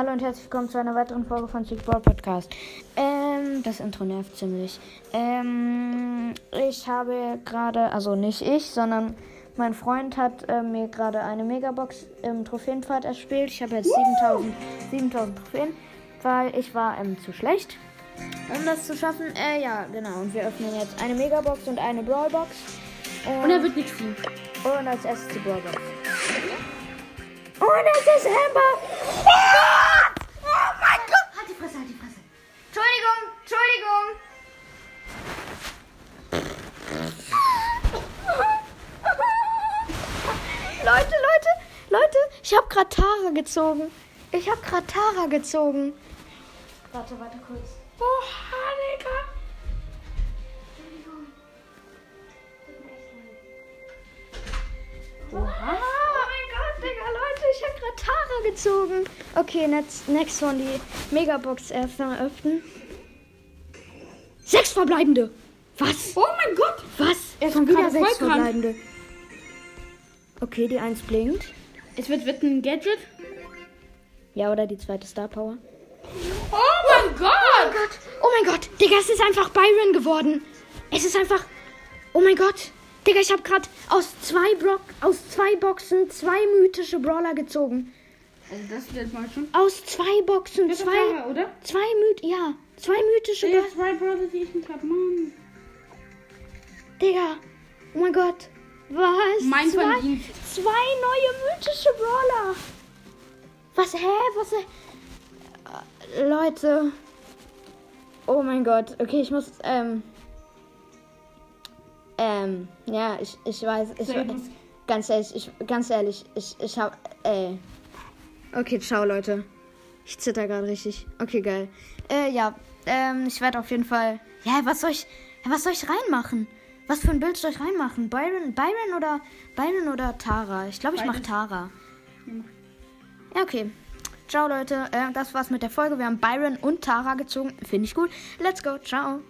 Hallo und herzlich willkommen zu einer weiteren Folge von Sweet Ball Podcast. Ähm, das Intro nervt ziemlich. Ähm, ich habe gerade, also nicht ich, sondern mein Freund hat äh, mir gerade eine Megabox im Trophäenpfad erspielt. Ich habe jetzt 7000, 7000 Trophäen, weil ich war ähm, zu schlecht, um das zu schaffen. Äh, ja, genau. Und wir öffnen jetzt eine Megabox und eine Brawlbox. Und er wird nichts tun. Und als erstes die Brawlbox. Und es ist Amber. Oh Leute, Leute, Leute, ich habe gerade Tara gezogen. Ich habe gerade Tara gezogen. Warte, warte kurz. Oh, Digga. Oha. Oh mein Gott, Digga, Leute, ich habe gerade Tara gezogen. Okay, next, next one, die Megabox erstmal öffnen. Sechs verbleibende. Was? Oh mein Gott. Was? Er gerade wieder sechs voll krank. Okay, die eins blinkt. Es wird, wird ein Gadget. Ja, oder die zweite Star Power. Oh mein Gott. Oh Gott, oh mein Gott, Digga, es ist einfach Byron geworden. Es ist einfach. Oh mein Gott, Digga, ich habe gerade aus zwei Block, aus zwei Boxen zwei mythische Brawler gezogen. Also das wird mal schon. Aus zwei Boxen Das zwei, Tara, oder? zwei myth, ja, zwei mythische Brawler. zwei Brother, die ich nicht hab. Mann. Digga, oh mein Gott, was? Mein zwei, Verdienst. zwei neue mythische Brawler. Was, hä, was, hä? Äh, Leute. Oh mein Gott, okay, ich muss, ähm, ähm, ja, ich, ich weiß, ich, ganz ehrlich, ich, ganz ehrlich, ich, ich hab, äh, okay, ciao, Leute. Ich zitter gerade richtig. Okay, geil. Äh, ja, ähm, ich werde auf jeden Fall, ja, was soll ich, ja, was soll ich reinmachen? Was für ein Bild soll ich reinmachen? Byron, Byron oder, Byron oder Tara? Ich glaube, ich mache. Tara. Ja, okay. Ciao, Leute. Äh, das war's mit der Folge. Wir haben Byron und Tara gezogen. Finde ich gut. Let's go. Ciao.